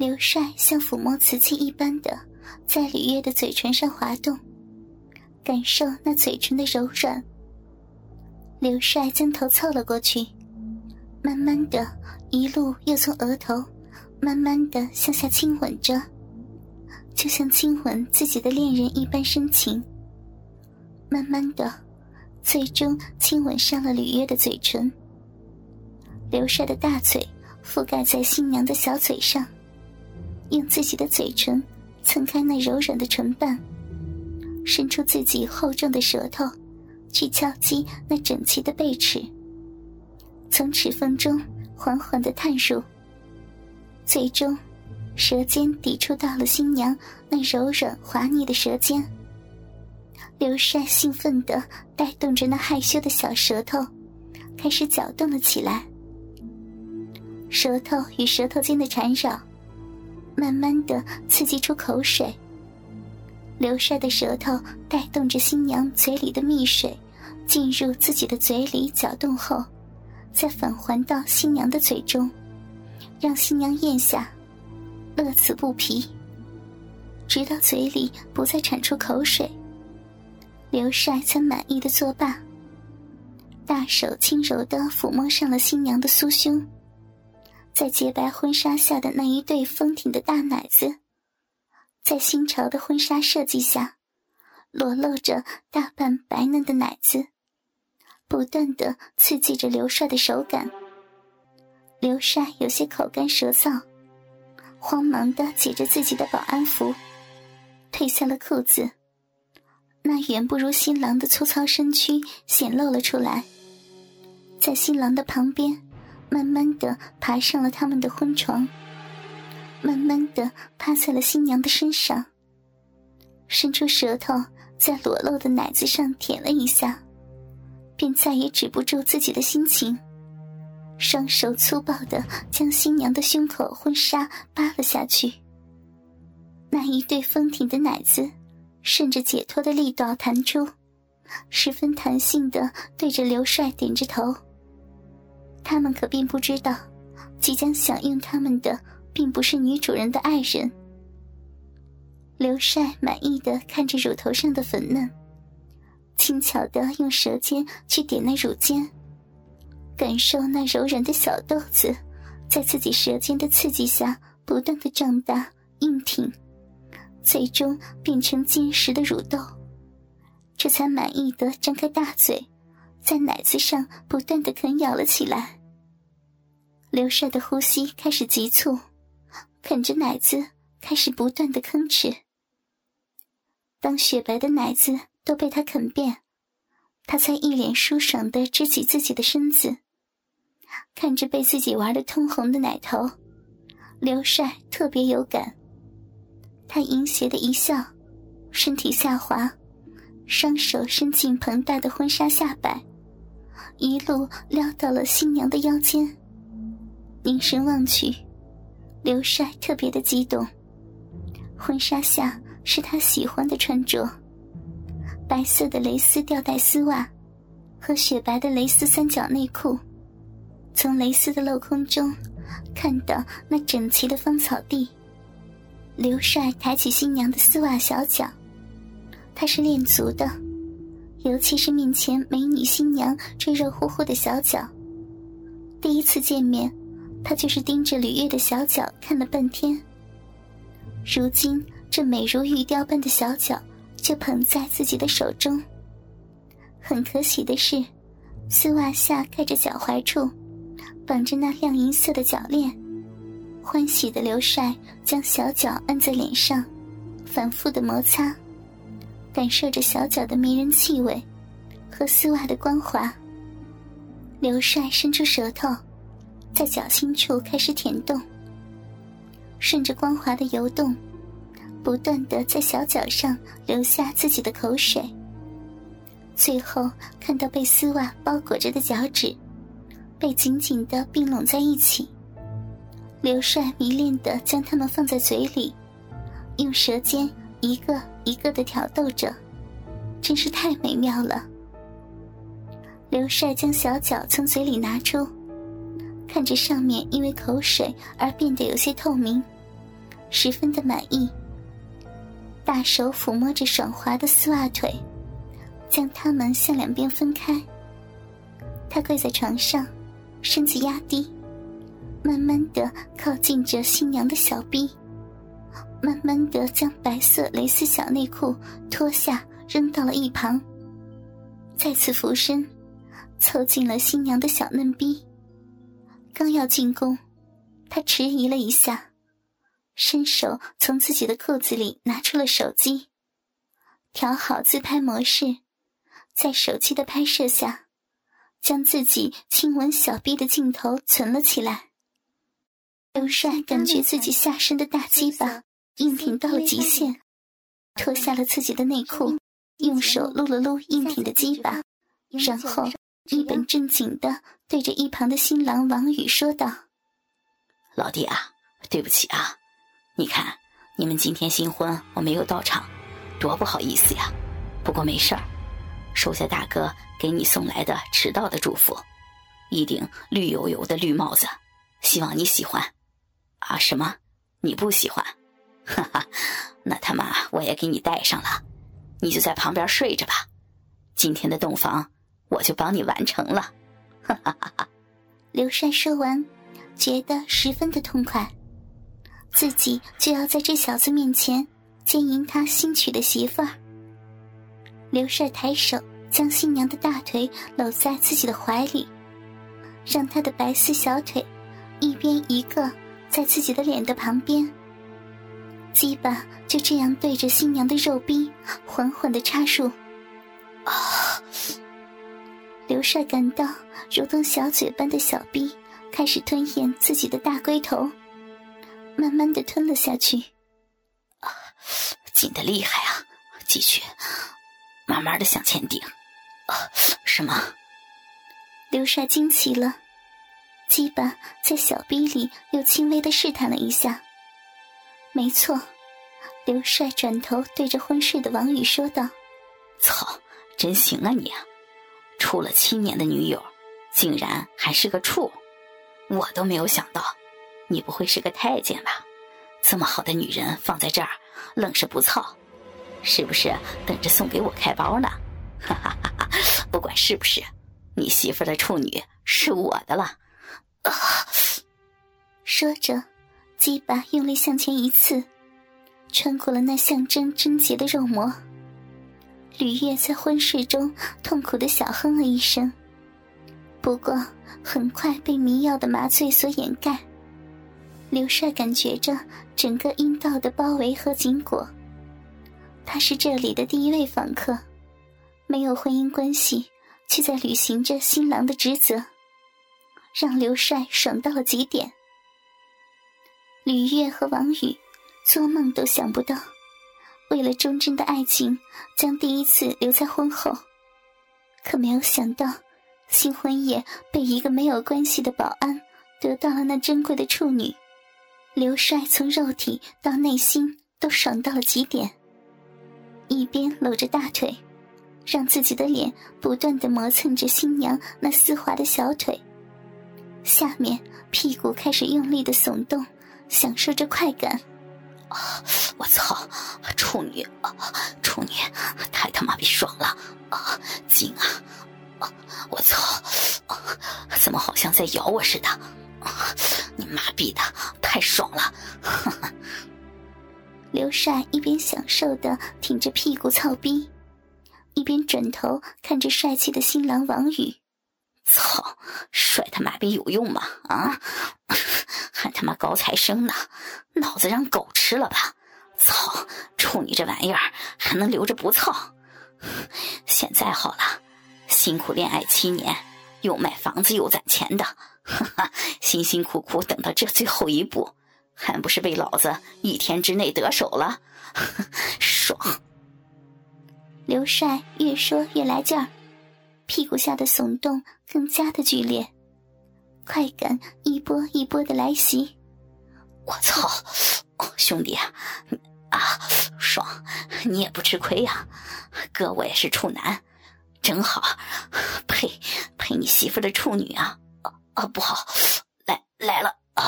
刘帅像抚摸瓷器一般的在吕月的嘴唇上滑动，感受那嘴唇的柔软。刘帅将头凑了过去，慢慢的，一路又从额头慢慢的向下亲吻着，就像亲吻自己的恋人一般深情。慢慢的，最终亲吻上了吕月的嘴唇。刘帅的大嘴覆盖在新娘的小嘴上。用自己的嘴唇蹭开那柔软的唇瓣，伸出自己厚重的舌头，去敲击那整齐的背齿，从齿缝中缓缓的探入，最终，舌尖抵触到了新娘那柔软滑腻的舌尖。刘帅兴奋地带动着那害羞的小舌头，开始搅动了起来，舌头与舌头间的缠绕。慢慢的刺激出口水，刘帅的舌头带动着新娘嘴里的蜜水，进入自己的嘴里搅动后，再返还到新娘的嘴中，让新娘咽下，乐此不疲，直到嘴里不再产出口水，刘帅才满意的作罢，大手轻柔的抚摸上了新娘的酥胸。在洁白婚纱下的那一对丰挺的大奶子，在新潮的婚纱设计下，裸露着大半白嫩的奶子，不断的刺激着刘帅的手感。刘帅有些口干舌燥，慌忙的解着自己的保安服，褪下了裤子，那远不如新郎的粗糙身躯显露了出来，在新郎的旁边。慢慢的爬上了他们的婚床，慢慢的趴在了新娘的身上，伸出舌头在裸露的奶子上舔了一下，便再也止不住自己的心情，双手粗暴的将新娘的胸口婚纱扒了下去。那一对丰挺的奶子顺着解脱的力道弹出，十分弹性的对着刘帅点着头。他们可并不知道，即将享用他们的并不是女主人的爱人。刘帅满意的看着乳头上的粉嫩，轻巧的用舌尖去点那乳尖，感受那柔软的小豆子，在自己舌尖的刺激下不断的胀大硬挺，最终变成坚实的乳豆，这才满意的张开大嘴。在奶子上不断的啃咬了起来。刘帅的呼吸开始急促，啃着奶子开始不断的吭哧。当雪白的奶子都被他啃遍，他才一脸舒爽的支起自己的身子，看着被自己玩的通红的奶头，刘帅特别有感。他淫邪的一笑，身体下滑，双手伸进庞大的婚纱下摆。一路撩到了新娘的腰间，凝神望去，刘帅特别的激动。婚纱下是他喜欢的穿着，白色的蕾丝吊带丝袜和雪白的蕾丝三角内裤。从蕾丝的镂空中看到那整齐的芳草地。刘帅抬起新娘的丝袜小脚，他是练足的。尤其是面前美女新娘这热乎乎的小脚，第一次见面，他就是盯着吕月的小脚看了半天。如今这美如玉雕般的小脚就捧在自己的手中。很可喜的是，丝袜下盖着脚踝处，绑着那亮银色的脚链。欢喜的刘帅将小脚按在脸上，反复的摩擦。感受着小脚的迷人气味，和丝袜的光滑。刘帅伸出舌头，在脚心处开始舔动，顺着光滑的游动，不断的在小脚上留下自己的口水。最后看到被丝袜包裹着的脚趾，被紧紧的并拢在一起。刘帅迷恋的将它们放在嘴里，用舌尖。一个一个的挑逗着，真是太美妙了。刘帅将小脚从嘴里拿出，看着上面因为口水而变得有些透明，十分的满意，大手抚摸着爽滑的丝袜腿，将它们向两边分开。他跪在床上，身子压低，慢慢的靠近着新娘的小臂，慢慢的将白色蕾丝小内裤脱下，扔到了一旁。再次俯身，凑近了新娘的小嫩逼。刚要进攻，他迟疑了一下，伸手从自己的裤子里拿出了手机，调好自拍模式，在手机的拍摄下，将自己亲吻小臂的镜头存了起来。刘帅感觉自己下身的大鸡巴硬挺到了极限，脱下了自己的内裤，用手撸了撸硬挺的鸡巴，然后。一本正经的对着一旁的新郎王宇说道：“老弟啊，对不起啊，你看你们今天新婚我没有到场，多不好意思呀。不过没事儿，收下大哥给你送来的迟到的祝福，一顶绿油油的绿帽子，希望你喜欢。啊，什么？你不喜欢？哈哈，那他妈我也给你带上了，你就在旁边睡着吧。今天的洞房。”我就帮你完成了，哈哈哈哈！刘帅说完，觉得十分的痛快，自己就要在这小子面前奸淫他新娶的媳妇儿。刘帅抬手将新娘的大腿搂在自己的怀里，让她的白丝小腿一边一个在自己的脸的旁边，鸡巴就这样对着新娘的肉壁缓缓的插入，啊！刘帅感到如同小嘴般的小逼开始吞咽自己的大龟头，慢慢的吞了下去。啊，紧的厉害啊！继续，慢慢的向前顶。啊，什么？刘帅惊奇了，鸡巴在小逼里又轻微的试探了一下。没错，刘帅转头对着昏睡的王宇说道：“操，真行啊你！”处了七年的女友，竟然还是个处，我都没有想到，你不会是个太监吧？这么好的女人放在这儿，愣是不操，是不是等着送给我开包呢？哈哈哈哈！不管是不是，你媳妇的处女是我的了。啊！说着，鸡巴用力向前一刺，穿过了那象征贞洁的肉膜。吕月在昏睡中痛苦的小哼了一声，不过很快被迷药的麻醉所掩盖。刘帅感觉着整个阴道的包围和紧裹。他是这里的第一位访客，没有婚姻关系，却在履行着新郎的职责，让刘帅爽到了极点。吕月和王宇做梦都想不到。为了忠贞的爱情，将第一次留在婚后，可没有想到，新婚夜被一个没有关系的保安得到了那珍贵的处女。刘帅从肉体到内心都爽到了极点，一边搂着大腿，让自己的脸不断的磨蹭着新娘那丝滑的小腿，下面屁股开始用力的耸动，享受着快感。啊！我操！处女啊！处女，太他妈逼爽了！啊！紧啊！我操！怎么好像在咬我似的？啊！你妈逼的，太爽了！刘帅一边享受的挺着屁股操逼，一边转头看着帅气的新郎王宇。操！帅他妈逼有用吗？啊！还他妈高材生呢，脑子让狗吃了吧？操！处女这玩意儿还能留着不操？现在好了，辛苦恋爱七年，又买房子又攒钱的，哈哈，辛辛苦苦等到这最后一步，还不是被老子一天之内得手了？爽！刘帅越说越来劲儿，屁股下的耸动更加的剧烈。快感一波一波的来袭，我操，兄弟啊，啊爽，你也不吃亏呀，哥我也是处男，正好配配你媳妇的处女啊，啊不好，来来了。啊，